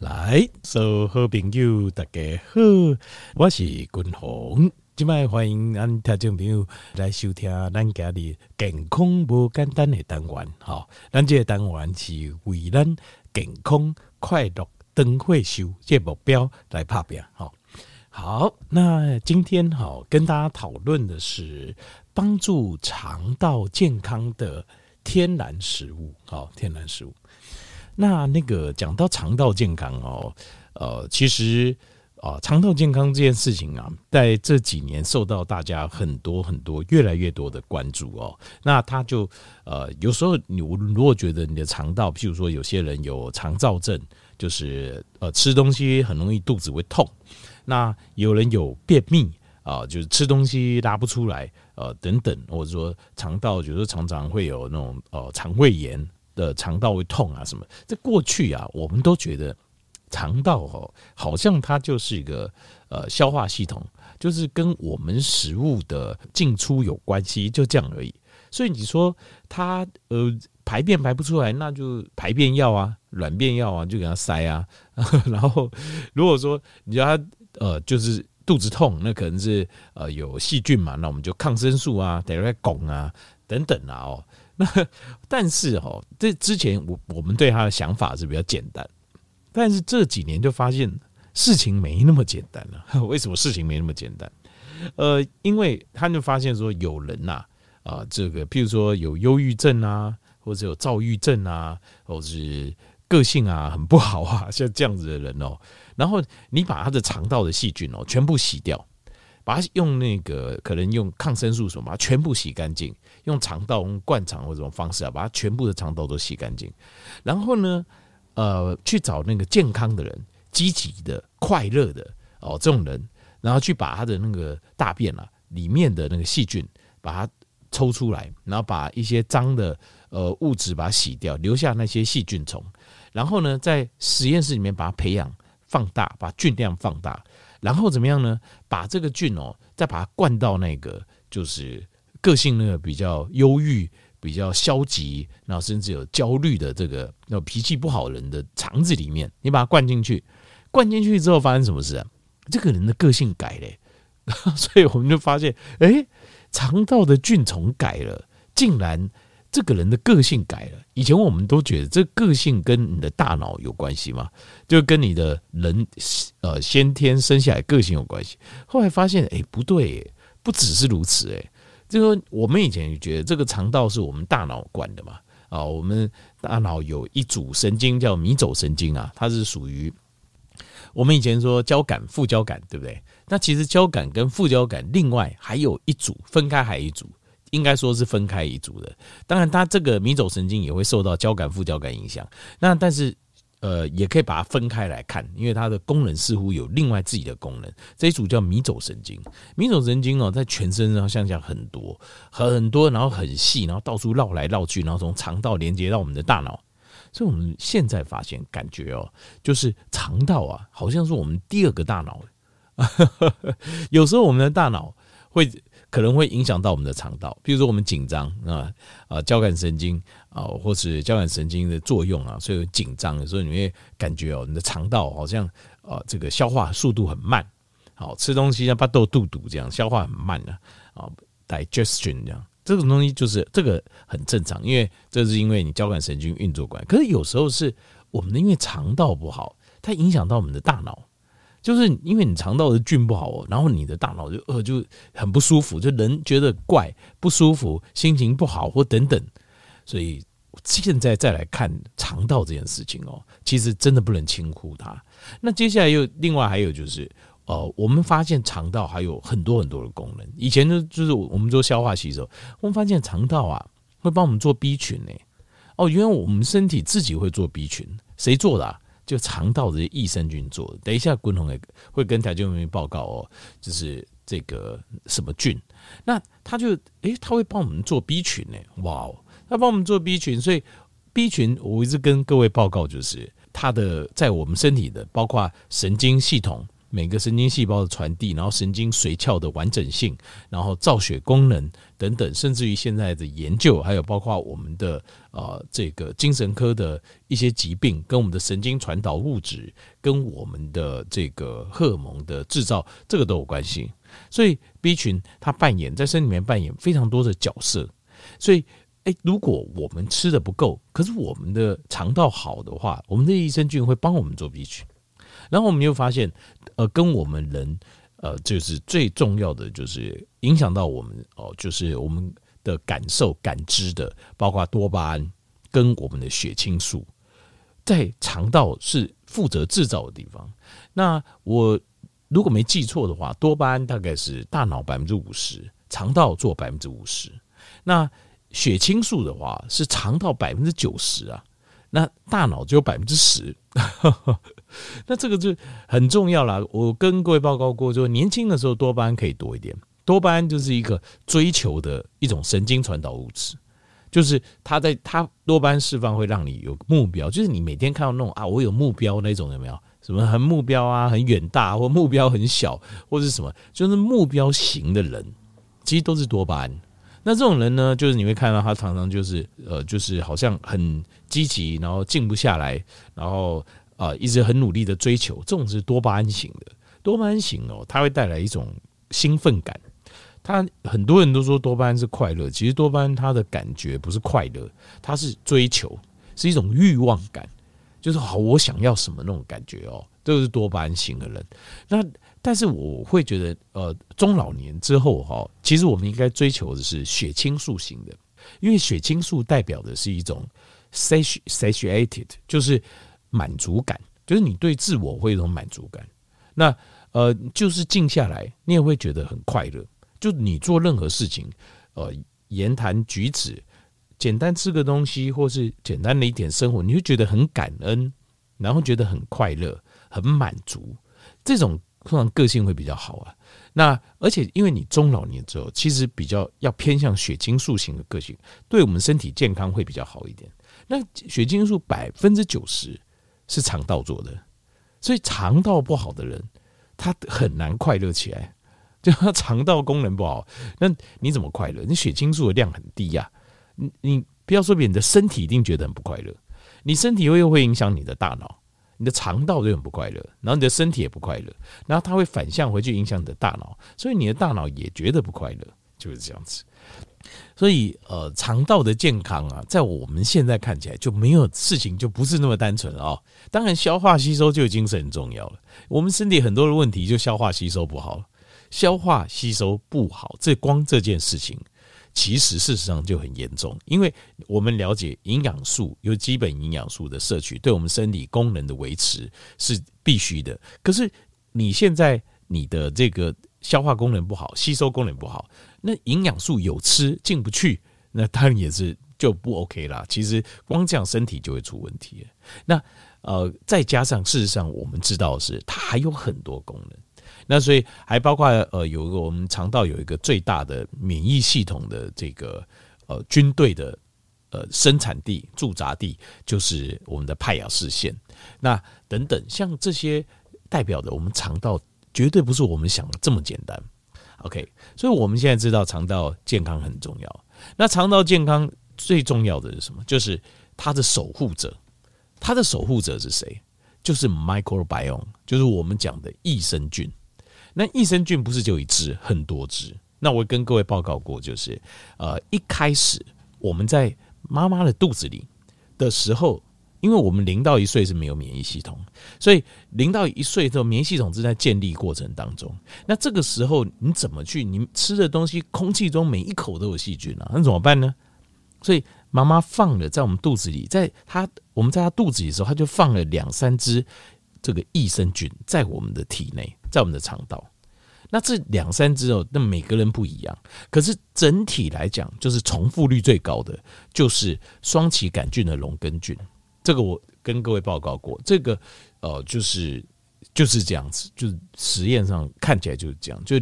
来，所有好朋友大家好，我是君鸿，今麦欢迎咱听众朋友来收听咱家的健康无简单的单元，哈，咱这个单元是为咱健康快乐长岁寿这目标来拍拼，哈，好，那今天好跟大家讨论的是帮助肠道健康的天然食物，好，天然食物。那那个讲到肠道健康哦，呃，其实啊，肠道健康这件事情啊，在这几年受到大家很多很多越来越多的关注哦。那他就呃，有时候你如果觉得你的肠道，譬如说有些人有肠燥症，就是呃吃东西很容易肚子会痛；那有人有便秘啊，就是吃东西拉不出来，呃等等，或者说肠道有时候常常会有那种呃肠胃炎。的肠道会痛啊什么？这过去啊，我们都觉得肠道哦，好像它就是一个呃消化系统，就是跟我们食物的进出有关系，就这样而已。所以你说它呃排便排不出来，那就排便药啊、软便药啊，就给它塞啊。然后如果说你叫它呃就是肚子痛，那可能是呃有细菌嘛，那我们就抗生素啊、得来汞啊等等啊哦。那但是哈，这之前我我们对他的想法是比较简单，但是这几年就发现事情没那么简单了。为什么事情没那么简单？呃，因为他就发现说有人呐啊，这个譬如说有忧郁症啊，或者有躁郁症啊，或者是个性啊很不好啊，像这样子的人哦，然后你把他的肠道的细菌哦全部洗掉。把它用那个可能用抗生素什么，把它全部洗干净，用肠道用灌肠或这种方式啊，把它全部的肠道都洗干净。然后呢，呃，去找那个健康的人、积极的、快乐的哦这种人，然后去把他的那个大便啊里面的那个细菌把它抽出来，然后把一些脏的呃物质把它洗掉，留下那些细菌虫。然后呢，在实验室里面把它培养放大，把菌量放大。然后怎么样呢？把这个菌哦，再把它灌到那个就是个性那个比较忧郁、比较消极，然后甚至有焦虑的这个那脾气不好人的肠子里面，你把它灌进去，灌进去之后发生什么事啊？这个人的个性改了，所以我们就发现，哎，肠道的菌丛改了，竟然。这个人的个性改了，以前我们都觉得这个性跟你的大脑有关系嘛，就跟你的人呃先天生下来个性有关系。后来发现，哎，不对，不只是如此，哎，就说我们以前也觉得这个肠道是我们大脑管的嘛，啊，我们大脑有一组神经叫迷走神经啊，它是属于我们以前说交感副交感，对不对？那其实交感跟副交感另外还有一组，分开还有一组。应该说是分开一组的，当然它这个迷走神经也会受到交感副交感影响。那但是呃，也可以把它分开来看，因为它的功能似乎有另外自己的功能。这一组叫迷走神经，迷走神经哦，在全身上像这样很多很多，然后很细，然后到处绕来绕去，然后从肠道连接到我们的大脑。所以我们现在发现，感觉哦，就是肠道啊，好像是我们第二个大脑。有时候我们的大脑会。可能会影响到我们的肠道，比如说我们紧张啊啊，交感神经啊，或是交感神经的作用啊，所以紧张，的时候你会感觉哦，你的肠道好像啊，这个消化速度很慢，好吃东西像巴豆肚肚这样，消化很慢的啊，digestion 这样，这种东西就是这个很正常，因为这是因为你交感神经运作关系。可是有时候是我们的因为肠道不好，它影响到我们的大脑。就是因为你肠道的菌不好哦，然后你的大脑就呃就很不舒服，就人觉得怪不舒服，心情不好或等等，所以现在再来看肠道这件事情哦，其实真的不能轻忽它。那接下来又另外还有就是，呃，我们发现肠道还有很多很多的功能。以前呢，就是我们做消化吸收，我们发现肠道啊会帮我们做 B 群呢。哦，原来我们身体自己会做 B 群，谁做的啊？就肠道的益生菌做的，等一下滚筒也会跟台中人民报告哦，就是这个什么菌，那他就诶，他会帮我们做 B 群呢，哇哦，他帮我们做 B 群，所以 B 群我一直跟各位报告，就是它的在我们身体的包括神经系统、每个神经细胞的传递，然后神经髓鞘的完整性，然后造血功能等等，甚至于现在的研究，还有包括我们的呃这个精神科的一些疾病，跟我们的神经传导物质，跟我们的这个荷尔蒙的制造，这个都有关系。所以 B 群它扮演在身体里面扮演非常多的角色。所以，诶，如果我们吃的不够，可是我们的肠道好的话，我们的益生菌会帮我们做 B 群。然后我们又发现，呃，跟我们人，呃，就是最重要的，就是影响到我们哦，就是我们的感受、感知的，包括多巴胺跟我们的血清素，在肠道是负责制造的地方。那我如果没记错的话，多巴胺大概是大脑百分之五十，肠道做百分之五十。那血清素的话是肠道百分之九十啊，那大脑只有百分之十。那这个就很重要了。我跟各位报告过，就年轻的时候多巴胺可以多一点。多巴胺就是一个追求的一种神经传导物质，就是它在它多巴胺释放会让你有目标，就是你每天看到那种啊，我有目标那种有没有？什么很目标啊，很远大，或目标很小，或者什么，就是目标型的人，其实都是多巴胺。那这种人呢，就是你会看到他常常就是呃，就是好像很积极，然后静不下来，然后。啊，一直很努力的追求，这种是多巴胺型的。多巴胺型哦，它会带来一种兴奋感。它很多人都说多巴胺是快乐，其实多巴胺它的感觉不是快乐，它是追求，是一种欲望感，就是好，我想要什么那种感觉哦，都是多巴胺型的人。那但是我会觉得，呃，中老年之后哈，其实我们应该追求的是血清素型的，因为血清素代表的是一种 satiated，就是。满足感，就是你对自我会有一种满足感。那呃，就是静下来，你也会觉得很快乐。就你做任何事情，呃，言谈举止，简单吃个东西，或是简单的一点生活，你会觉得很感恩，然后觉得很快乐、很满足。这种通常个性会比较好啊。那而且因为你中老年之后，其实比较要偏向血清素型的个性，对我们身体健康会比较好一点。那血清素百分之九十。是肠道做的，所以肠道不好的人，他很难快乐起来。就他肠道功能不好，那你怎么快乐？你血清素的量很低呀，你你不要说别人，你的身体一定觉得很不快乐。你身体又又会影响你的大脑，你的肠道就很不快乐，然后你的身体也不快乐，然后它会反向回去影响你的大脑，所以你的大脑也觉得不快乐，就是这样子。所以，呃，肠道的健康啊，在我们现在看起来就没有事情，就不是那么单纯了哦。当然，消化吸收就已经是很重要了。我们身体很多的问题就消化吸收不好，消化吸收不好，这光这件事情，其实事实上就很严重。因为我们了解营养素有基本营养素的摄取，对我们身体功能的维持是必须的。可是你现在你的这个消化功能不好，吸收功能不好。那营养素有吃进不去，那当然也是就不 OK 啦。其实光这样身体就会出问题。那呃，再加上事实上我们知道是它还有很多功能。那所以还包括呃，有一个我们肠道有一个最大的免疫系统的这个呃军队的呃生产地驻扎地，就是我们的派雅氏腺。那等等，像这些代表的我们肠道绝对不是我们想的这么简单。OK，所以我们现在知道肠道健康很重要。那肠道健康最重要的是什么？就是它的守护者。它的守护者是谁？就是 microbiome，就是我们讲的益生菌。那益生菌不是就一只，很多只。那我跟各位报告过，就是呃，一开始我们在妈妈的肚子里的时候。因为我们零到一岁是没有免疫系统，所以零到一岁之后，免疫系统是在建立过程当中。那这个时候你怎么去？你吃的东西，空气中每一口都有细菌啊，那怎么办呢？所以妈妈放了在我们肚子里，在她我们在她肚子里的时候，她就放了两三只这个益生菌在我们的体内，在我们的肠道。那这两三只哦，那每个人不一样，可是整体来讲，就是重复率最高的就是双歧杆菌的龙根菌。这个我跟各位报告过，这个呃就是就是这样子，就是实验上看起来就是这样，就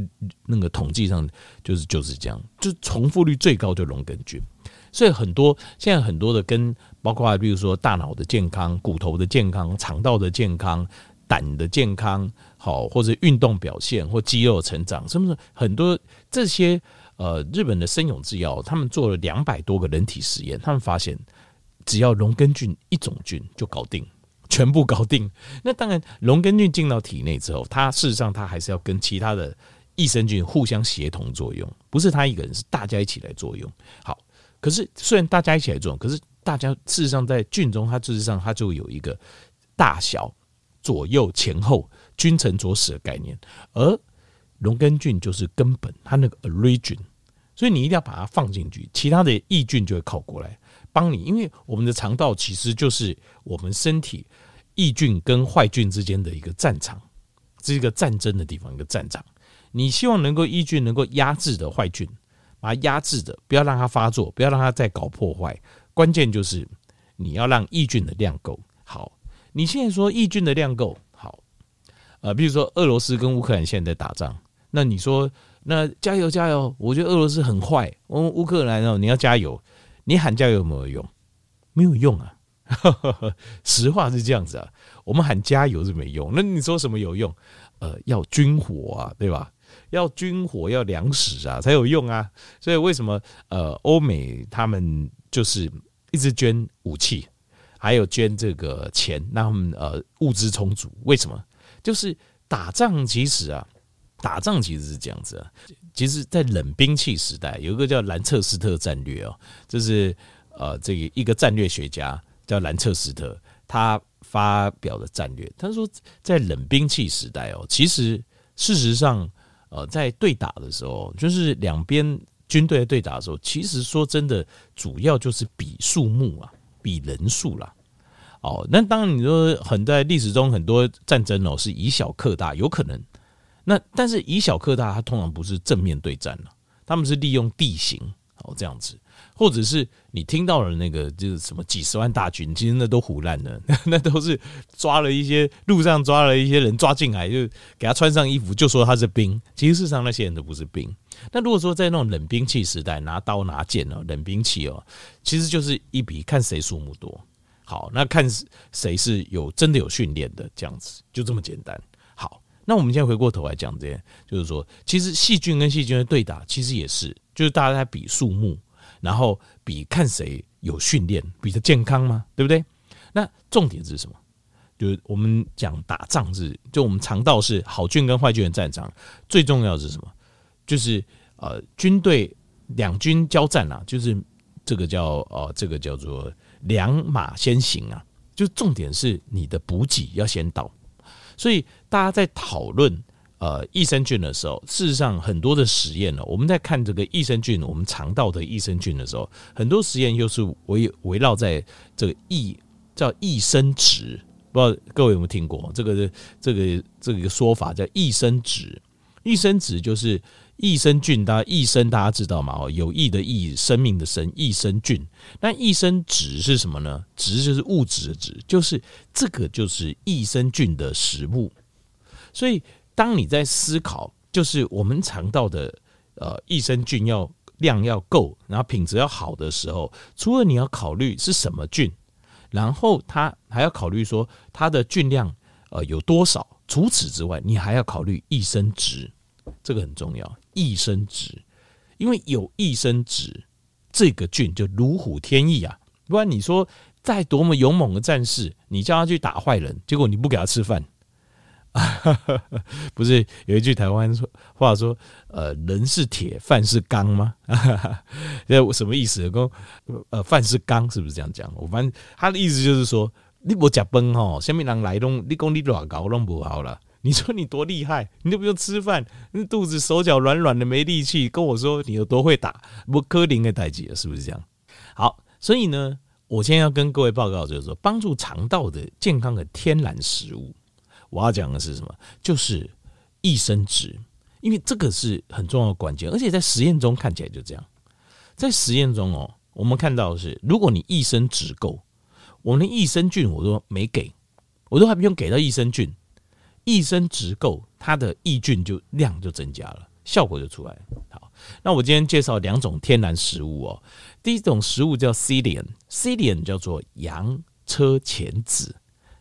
那个统计上就是就是这样，就重复率最高就龙根菌，所以很多现在很多的跟包括比如说大脑的健康、骨头的健康、肠道的健康、胆的健康，好，或者运动表现或肌肉成长，是不是很多这些呃日本的生永制药，他们做了两百多个人体实验，他们发现只要龙根菌一种菌就搞定，全部搞定。那当然，龙根菌进到体内之后，它事实上它还是要跟其他的益生菌互相协同作用，不是它一个人，是大家一起来作用。好，可是虽然大家一起来作用，可是大家事实上在菌中，它事实上它就有一个大小。左右前后君臣佐使的概念，而龙根菌就是根本，它那个 origin，所以你一定要把它放进去，其他的益菌就会靠过来帮你，因为我们的肠道其实就是我们身体益菌跟坏菌之间的一个战场，是一个战争的地方，一个战场。你希望能够益菌能够压制的坏菌，把它压制的，不要让它发作，不要让它再搞破坏。关键就是你要让益菌的量够好。你现在说益菌的量够好，呃，比如说俄罗斯跟乌克兰现在在打仗，那你说那加油加油，我觉得俄罗斯很坏，我们乌克兰哦，你要加油，你喊加油有没有用？没有用啊，实话是这样子啊，我们喊加油是没用，那你说什么有用？呃，要军火啊，对吧？要军火要粮食啊才有用啊，所以为什么呃欧美他们就是一直捐武器？还有捐这个钱，让他们呃物资充足。为什么？就是打仗，其实啊，打仗其实是这样子啊。其实，在冷兵器时代，有一个叫兰彻斯特战略哦，就是呃，这个一个战略学家叫兰彻斯特，他发表的战略。他说，在冷兵器时代哦，其实事实上，呃，在对打的时候，就是两边军队对打的时候，其实说真的，主要就是比数目啊。比人数啦，哦，那当然你说很在历史中很多战争哦是以小克大，有可能。那但是以小克大，它通常不是正面对战了，他们是利用地形哦这样子，或者是你听到了那个就是什么几十万大军，其实那都唬烂的，那都是抓了一些路上抓了一些人抓进来，就给他穿上衣服，就说他是兵，其实事实上那些人都不是兵。那如果说在那种冷兵器时代，拿刀拿剑哦，冷兵器哦，其实就是一比看谁数目多。好，那看谁是有真的有训练的这样子，就这么简单。那我们现在回过头来讲这些，就是说，其实细菌跟细菌的对打，其实也是，就是大家在比数目，然后比看谁有训练，比较健康嘛，对不对？那重点是什么？就是我们讲打仗是，就我们肠道是好菌跟坏菌的战场，最重要是什么？就是呃，军队两军交战啊，就是这个叫呃，这个叫做两马先行啊。就重点是你的补给要先到，所以大家在讨论呃益生菌的时候，事实上很多的实验呢，我们在看这个益生菌，我们肠道的益生菌的时候，很多实验又是围围绕在这个益叫益生值，不知道各位有没有听过这个这个这个说法叫益生值，益生值就是。益生菌，大家益生大家知道吗？哦，有益的益，生命的生，益生菌。那益生质是什么呢？质就是物质的质，就是这个就是益生菌的食物。所以，当你在思考，就是我们肠道的呃益生菌要量要够，然后品质要好的时候，除了你要考虑是什么菌，然后它还要考虑说它的菌量呃有多少。除此之外，你还要考虑益生值。这个很重要，益生值，因为有益生值，这个菌就如虎添翼啊！不然你说再多么勇猛的战士，你叫他去打坏人，结果你不给他吃饭，不是有一句台湾话说，呃，人是铁，饭是钢吗？这什么意思？说呃，饭是钢，是不是这样讲？我反正他的意思就是说，你不吃饭吼，下面人来拢，你讲你多高拢不好了。你说你多厉害，你都不用吃饭，你肚子手脚软软的没力气，跟我说你有多会打，不科林的代志了，是不是这样？好，所以呢，我现在要跟各位报告就是说，帮助肠道的健康的天然食物，我要讲的是什么？就是益生质，因为这个是很重要的关键，而且在实验中看起来就这样，在实验中哦，我们看到的是，如果你益生质够，我连益生菌我都没给，我都还不用给到益生菌。益生质够，它的益菌就量就增加了，效果就出来了。好，那我今天介绍两种天然食物哦。第一种食物叫 Psyllium，Psyllium 叫做洋车前子，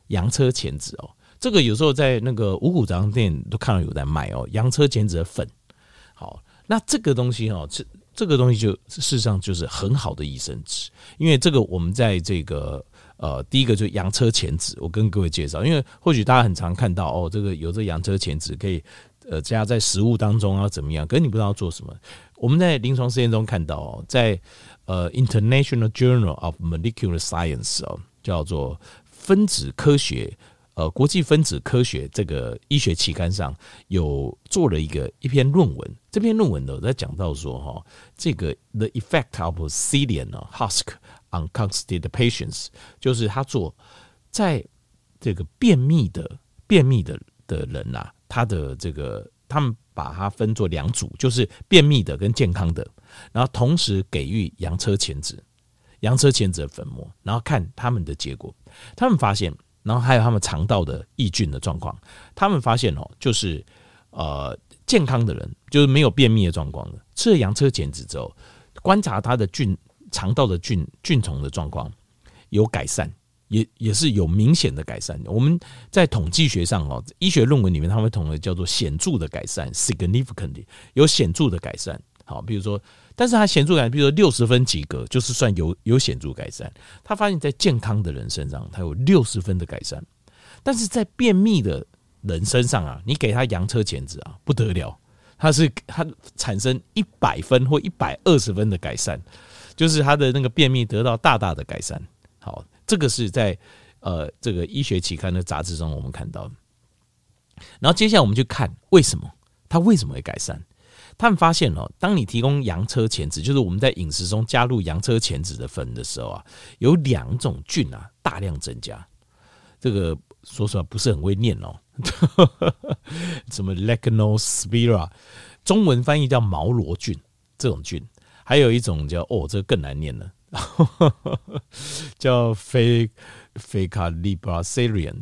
洋车前子哦，这个有时候在那个五谷杂粮店都看到有在卖哦，洋车前子的粉。好，那这个东西哦，这这个东西就事实上就是很好的益生质，因为这个我们在这个呃，第一个就是洋车前子，我跟各位介绍，因为或许大家很常看到哦，这个有这个洋车前子可以呃加在食物当中啊怎么样，可是你不知道做什么。我们在临床试验中看到哦，在呃 International Journal of Molecular Science 哦，叫做分子科学。呃，国际分子科学这个医学期刊上有做了一个一篇论文，这篇论文呢在讲到说哈，这个 the effect of psyllium husk on constipated patients，就是他做在这个便秘的便秘的的人呐、啊，他的这个他们把它分作两组，就是便秘的跟健康的，然后同时给予洋车前子，洋车前子的粉末，然后看他们的结果，他们发现。然后还有他们肠道的益菌的状况，他们发现哦，就是呃健康的人，就是没有便秘的状况的，吃了洋车前子之后，观察他的菌肠道的菌菌虫的状况有改善，也也是有明显的改善。我们在统计学上哦，医学论文里面他们统称叫做显著的改善 （significantly），有显著的改善。好，比如说。但是他显著改善，比如说六十分及格，就是算有有显著改善。他发现，在健康的人身上，他有六十分的改善。但是在便秘的人身上啊，你给他洋车前子啊，不得了，他是他产生一百分或一百二十分的改善，就是他的那个便秘得到大大的改善。好，这个是在呃这个医学期刊的杂志中我们看到。然后接下来我们去看为什么他为什么会改善。他们发现哦，当你提供洋车前子，就是我们在饮食中加入洋车前子的粉的时候啊，有两种菌啊大量增加。这个说实话不是很会念哦，什么 Lactospira，中文翻译叫毛螺菌这种菌，还有一种叫哦，这个更难念了，叫 Faecalibacterium，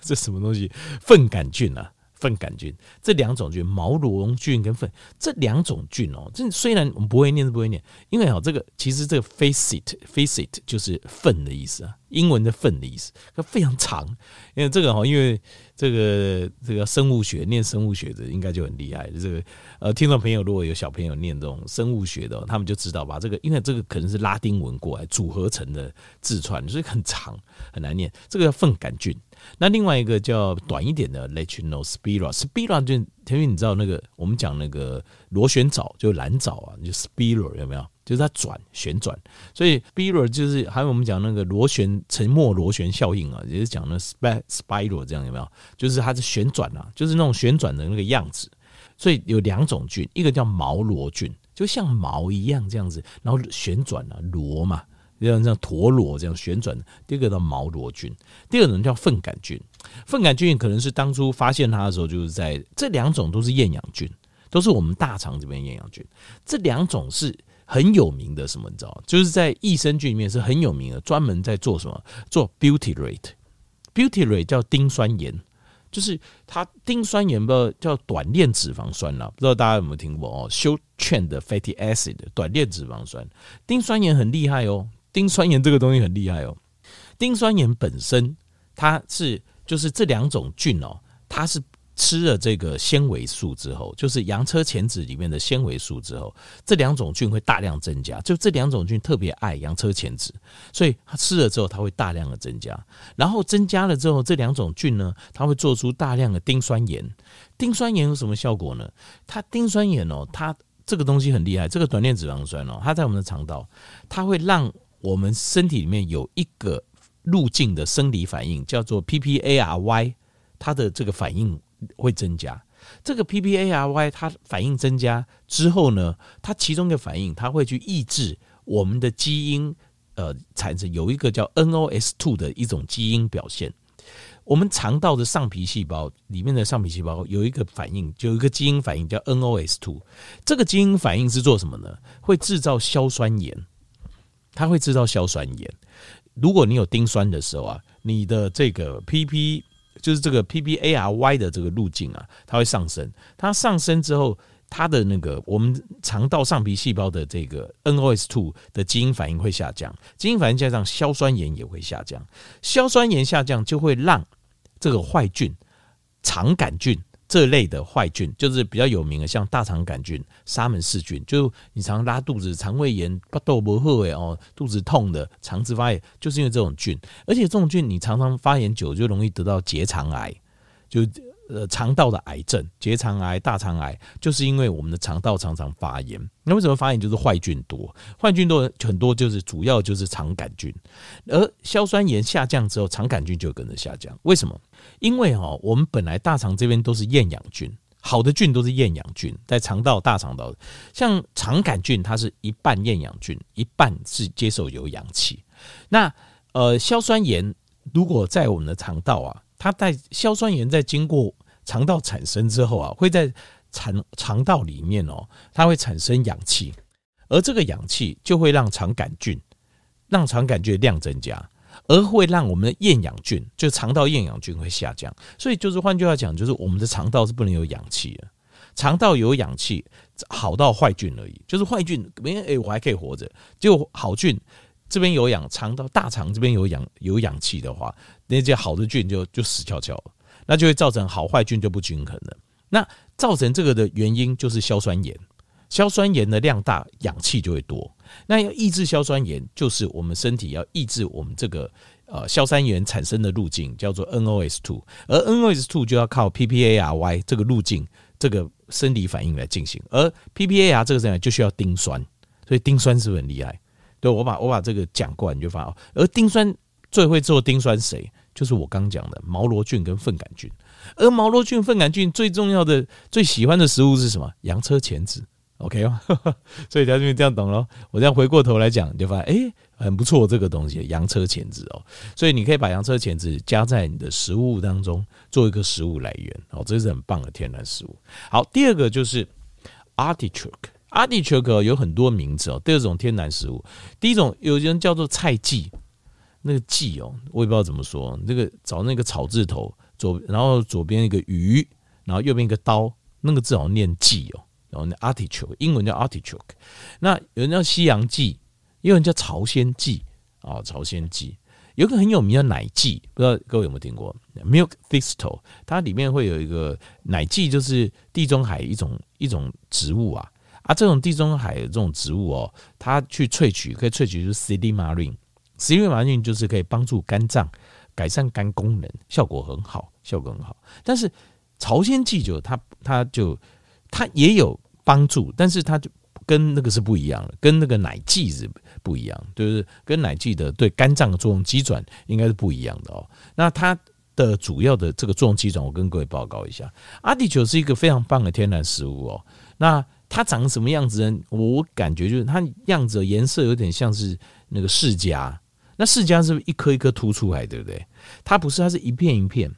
这什么东西？粪杆菌啊。粪杆菌这两种菌，毛螺菌跟粪这两种菌哦，这虽然我们不会念，是不会念，因为哦，这个其实这个 facet，facet 就是粪的意思啊，英文的粪的意思，它非常长，因为这个哈，因为。这个这个生物学念生物学的应该就很厉害。这个呃，听众朋友如果有小朋友念这种生物学的，他们就知道吧。这个因为这个可能是拉丁文过来组合成的字串，所以很长很难念。这个叫粪杆菌。那另外一个叫短一点的 Lectinospira，Spira 就因为你知道那个我们讲那个螺旋藻就蓝藻啊，就 Spira 有没有？就是它转旋转，所以 spiral 就是还有我们讲那个螺旋沉没螺旋效应啊，也是讲那 spiral 这样有没有？就是它是旋转啊，就是那种旋转的那个样子。所以有两种菌，一个叫毛螺菌，就像毛一样这样子，然后旋转啊，螺嘛，像像陀螺这样旋转。第二个叫毛螺菌，第二种叫粪杆菌。粪杆菌可能是当初发现它的时候，就是在这两种都是厌氧菌，都是我们大肠这边厌氧菌。这两种是。很有名的什么你知道？就是在益生菌里面是很有名的，专门在做什么？做 b e a u t y r a t e b e a u t y r a t e 叫丁酸盐，就是它丁酸盐不知道叫短链脂肪酸啦，不知道大家有没有听过哦？short chain 的 fatty acid 短链脂肪酸，丁酸盐很厉害哦，丁酸盐这个东西很厉害哦。丁酸盐本身它是就是这两种菌哦，它是。吃了这个纤维素之后，就是洋车前子里面的纤维素之后，这两种菌会大量增加。就这两种菌特别爱洋车前子，所以它吃了之后，它会大量的增加。然后增加了之后，这两种菌呢，它会做出大量的丁酸盐。丁酸盐有什么效果呢？它丁酸盐哦，它这个东西很厉害。这个短链脂肪酸哦，它在我们的肠道，它会让我们身体里面有一个路径的生理反应，叫做 PPARY，它的这个反应。会增加这个 PPARY，它反应增加之后呢，它其中一个反应，它会去抑制我们的基因，呃，产生有一个叫 NOS2 的一种基因表现。我们肠道的上皮细胞里面的上皮细胞有一个反应，就有一个基因反应叫 NOS2。这个基因反应是做什么呢？会制造硝酸盐，它会制造硝酸盐。如果你有丁酸的时候啊，你的这个 PP。就是这个 PPARY 的这个路径啊，它会上升。它上升之后，它的那个我们肠道上皮细胞的这个 NOS2 的基因反应会下降，基因反应下降，硝酸盐也会下降。硝酸盐下降就会让这个坏菌，肠杆菌这类的坏菌，就是比较有名的，像大肠杆菌、沙门氏菌，就你常拉肚子、肠胃炎、不斗不喝哦，肚子痛的、肠子发炎，就是因为这种菌。而且这种菌你常常发炎久，就容易得到结肠癌，就。呃，肠道的癌症，结肠癌、大肠癌，就是因为我们的肠道常常发炎。那为什么发炎？就是坏菌多，坏菌多很多，就是主要就是肠杆菌。而硝酸盐下降之后，肠杆菌就跟着下降。为什么？因为哈，我们本来大肠这边都是厌氧菌，好的菌都是厌氧菌，在肠道、大肠道，像肠杆菌，它是一半厌氧菌，一半是接受有氧气。那呃，硝酸盐如果在我们的肠道啊。它在硝酸盐在经过肠道产生之后啊，会在肠肠道里面哦，它会产生氧气，而这个氧气就会让肠杆菌，让肠杆菌的量增加，而会让我们的厌氧菌，就肠道厌氧菌会下降。所以就是换句话讲，就是我们的肠道是不能有氧气的，肠道有氧气好到坏菌而已，就是坏菌没哎我还可以活着，就好菌。这边有氧，肠道大肠这边有氧有氧气的话，那些好的菌就就死翘翘了，那就会造成好坏菌就不均衡了。那造成这个的原因就是硝酸盐，硝酸盐的量大，氧气就会多。那要抑制硝酸盐，就是我们身体要抑制我们这个呃硝酸盐产生的路径，叫做 NOS2，而 NOS2 就要靠 PPARY 这个路径这个生理反应来进行，而 PPAR 这个时候就需要丁酸，所以丁酸是不是很厉害？对，我把我把这个讲过，你就发现哦。而丁酸最会做丁酸谁？就是我刚讲的毛螺菌跟粪杆菌。而毛螺菌、粪杆菌最重要的、最喜欢的食物是什么？洋车前子。OK 哦，所以大家就这样懂了。我这样回过头来讲，你就发现哎，很不错这个东西，洋车前子哦。所以你可以把洋车前子加在你的食物当中，做一个食物来源哦，这是很棒的天然食物。好，第二个就是 artichoke，artichoke 有很多名字哦，第二种天然食物，第一种有人叫做菜蓟，那个蓟哦，我也不知道怎么说，那个找那个草字头左，然后左边一个鱼，然后右边一个刀，那个字好像念蓟哦，然后那 artichoke 英文叫 artichoke，那有人叫西洋蓟，也有人叫朝鲜蓟啊，朝鲜蓟，有个很有名的奶蓟，不知道各位有没有听过？Milk thistle，它里面会有一个奶蓟，就是地中海一种一种植物啊。啊，这种地中海的这种植物哦，它去萃取可以萃取出 Silymarin，Silymarin 就是可以帮助肝脏改善肝功能，效果很好，效果很好。但是朝鲜蓟酒它它就它也有帮助，但是它就跟那个是不一样的，跟那个奶蓟是不一样，就是跟奶蓟的对肝脏的作用机转应该是不一样的哦。那它的主要的这个作用机转，我跟各位报告一下，阿地球是一个非常棒的天然食物哦。那它长什么样子呢？我感觉就是它样子颜色有点像是那个释迦。那释迦是不是一颗一颗凸出来，对不对？它不是，它是一片一片。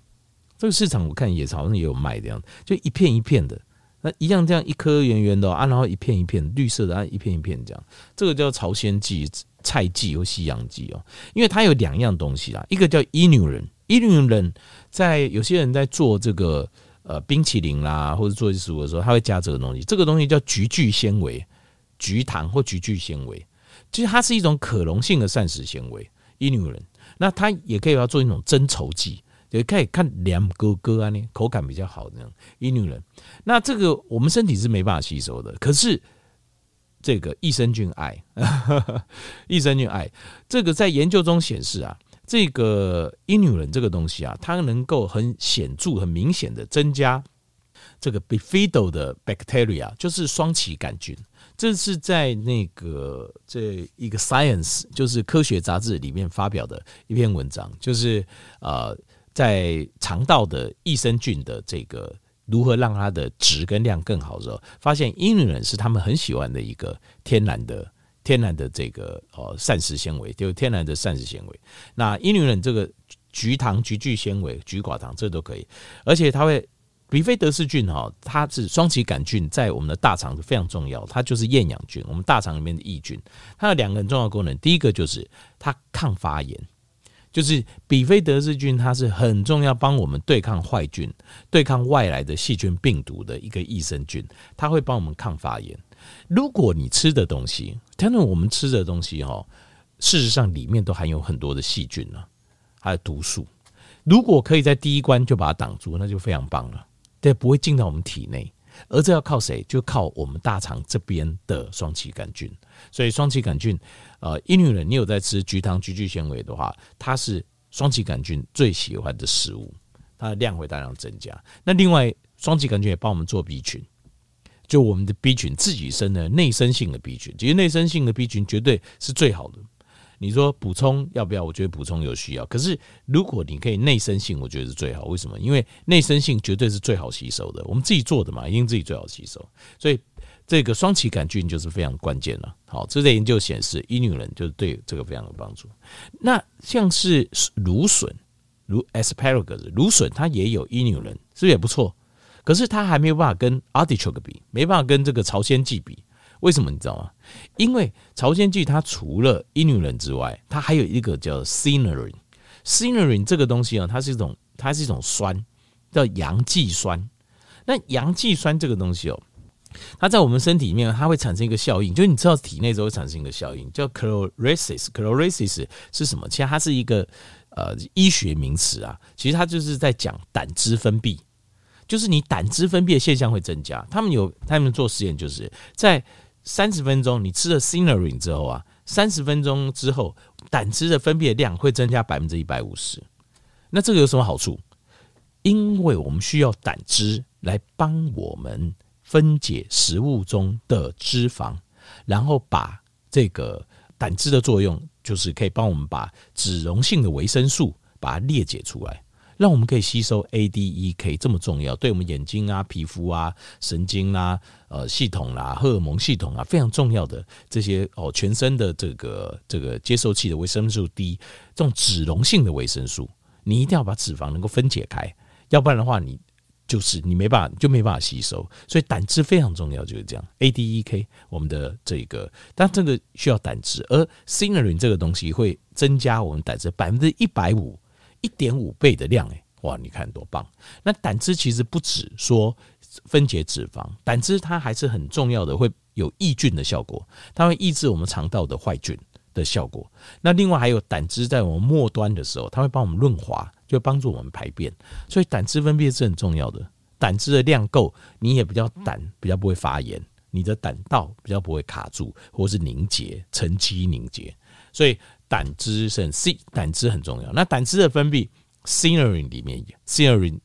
这个市场我看也好像也有卖这样，就一片一片的。那一样这样一颗圆圆的啊，然后一片一片绿色的啊，一片一片这样。这个叫朝鲜蓟、菜蓟或西洋蓟哦，因为它有两样东西啦，一个叫伊纽人，伊纽人在有些人在做这个。呃，冰淇淋啦，或者做食物的时候，它会加这个东西。这个东西叫菊苣纤维、菊糖或菊苣纤维。其实它是一种可溶性的膳食纤维。伊纽人，那它也可以要做一种增稠剂，也可以看凉哥哥啊，呢口感比较好的那种伊纽人。那这个我们身体是没办法吸收的，可是这个益生菌爱，益生菌爱，这个在研究中显示啊。这个因纽人这个东西啊，它能够很显著、很明显的增加这个 Bifido 的 bacteria，就是双歧杆菌。这是在那个这一个 Science，就是科学杂志里面发表的一篇文章，就是呃，在肠道的益生菌的这个如何让它的质跟量更好的时候，发现因纽人是他们很喜欢的一个天然的。天然的这个呃膳食纤维，就是天然的膳食纤维。那伊纽人这个菊糖、菊苣纤维、菊寡糖，这都可以。而且它会，比菲德氏菌哈，它是双歧杆菌，在我们的大肠是非常重要。它就是厌氧菌，我们大肠里面的益菌。它有两个很重要功能，第一个就是它抗发炎，就是比菲德氏菌，它是很重要，帮我们对抗坏菌、对抗外来的细菌、病毒的一个益生菌，它会帮我们抗发炎。如果你吃的东西，当然我们吃的东西哈，事实上里面都含有很多的细菌呢，还有毒素。如果可以在第一关就把它挡住，那就非常棒了，对，不会进到我们体内。而这要靠谁？就靠我们大肠这边的双歧杆菌。所以双歧杆菌，呃，一女人，你有在吃菊糖、菊苣纤维的话，它是双歧杆菌最喜欢的食物，它的量会大量增加。那另外，双歧杆菌也帮我们做 B 群，就我们的 B 群自己生的内生性的 B 群，其实内生性的 B 群绝对是最好的。你说补充要不要？我觉得补充有需要。可是如果你可以内生性，我觉得是最好。为什么？因为内生性绝对是最好吸收的。我们自己做的嘛，一定自己最好吸收。所以这个双歧杆菌就是非常关键了。好，这类研究显示，伊女人就是对这个非常有帮助。那像是芦笋，如 asparagus，芦笋它也有伊女人，是不是也不错？可是它还没有办法跟 artichoke 比，没办法跟这个朝鲜蓟比。为什么你知道吗？因为朝鲜蓟它除了伊女人之外，它还有一个叫 cynorrhea。cynorrhea 这个东西啊，它是一种它是一种酸，叫阳剂酸。那阳剂酸这个东西哦，它在我们身体里面，它会产生一个效应，就是你知道体内之后会产生一个效应，叫 chlorhexidine。chlorhexidine 是什么？其实它是一个呃医学名词啊，其实它就是在讲胆汁分泌，就是你胆汁分泌的现象会增加。他们有他们做实验，就是在三十分钟，你吃了 Cinerin 之后啊，三十分钟之后，胆汁的分泌的量会增加百分之一百五十。那这个有什么好处？因为我们需要胆汁来帮我们分解食物中的脂肪，然后把这个胆汁的作用，就是可以帮我们把脂溶性的维生素把它裂解出来。让我们可以吸收 A、D、E、K 这么重要，对我们眼睛啊、皮肤啊、神经啊、呃系统啦、啊、荷尔蒙系统啊非常重要的这些哦，全身的这个这个接受器的维生素 D，这种脂溶性的维生素，你一定要把脂肪能够分解开，要不然的话，你就是你没办法就没办法吸收。所以胆汁非常重要，就是这样。A、D、E、K 我们的这个，但这个需要胆汁，而 cynorrhea 这个东西会增加我们胆汁百分之一百五。一点五倍的量，哎，哇！你看多棒。那胆汁其实不止说分解脂肪，胆汁它还是很重要的，会有抑菌的效果，它会抑制我们肠道的坏菌的效果。那另外还有胆汁在我们末端的时候，它会帮我们润滑，就帮助我们排便。所以胆汁分泌是很重要的。胆汁的量够，你也比较胆比较不会发炎，你的胆道比较不会卡住或是凝结、沉积凝结。所以。胆汁是很 C，胆汁很重要。那胆汁的分泌，cynorrhea 里面有 cynorrhea，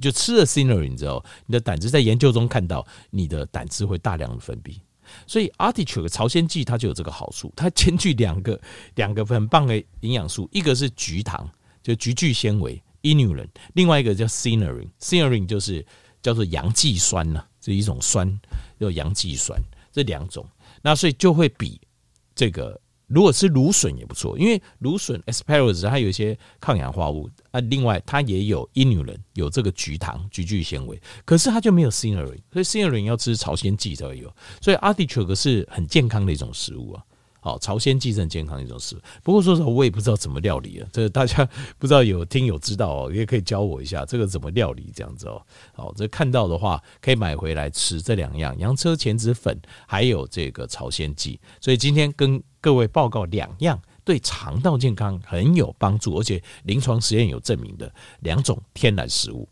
就吃了 cynorrhea 之后，你的胆汁在研究中看到你的胆汁会大量的分泌。所以 artichoke 朝鲜蓟它就有这个好处，它兼具两个两个很棒的营养素，一个是菊糖，就菊苣纤维 inulin，另外一个叫 cynorrhea，cynorrhea 就是叫做阳剂酸呐，这一种酸叫阳剂酸，这两种，那所以就会比这个。如果吃芦笋也不错，因为芦笋 asparagus 它有一些抗氧化物啊，另外它也有 inulin 有这个菊糖、菊苣纤维，可是它就没有 cynorrhea，所以 cynorrhea 要吃朝鲜蓟才会有，所以 artichoke 是很健康的一种食物啊。好，朝鲜蓟是很健康一种食物。不过说实话，我也不知道怎么料理啊。这大家 不知道有听友知道哦，也可以教我一下这个怎么料理这样子哦。好，这看到的话可以买回来吃这两样洋车前子粉，还有这个朝鲜蓟。所以今天跟各位报告两样对肠道健康很有帮助，而且临床实验有证明的两种天然食物。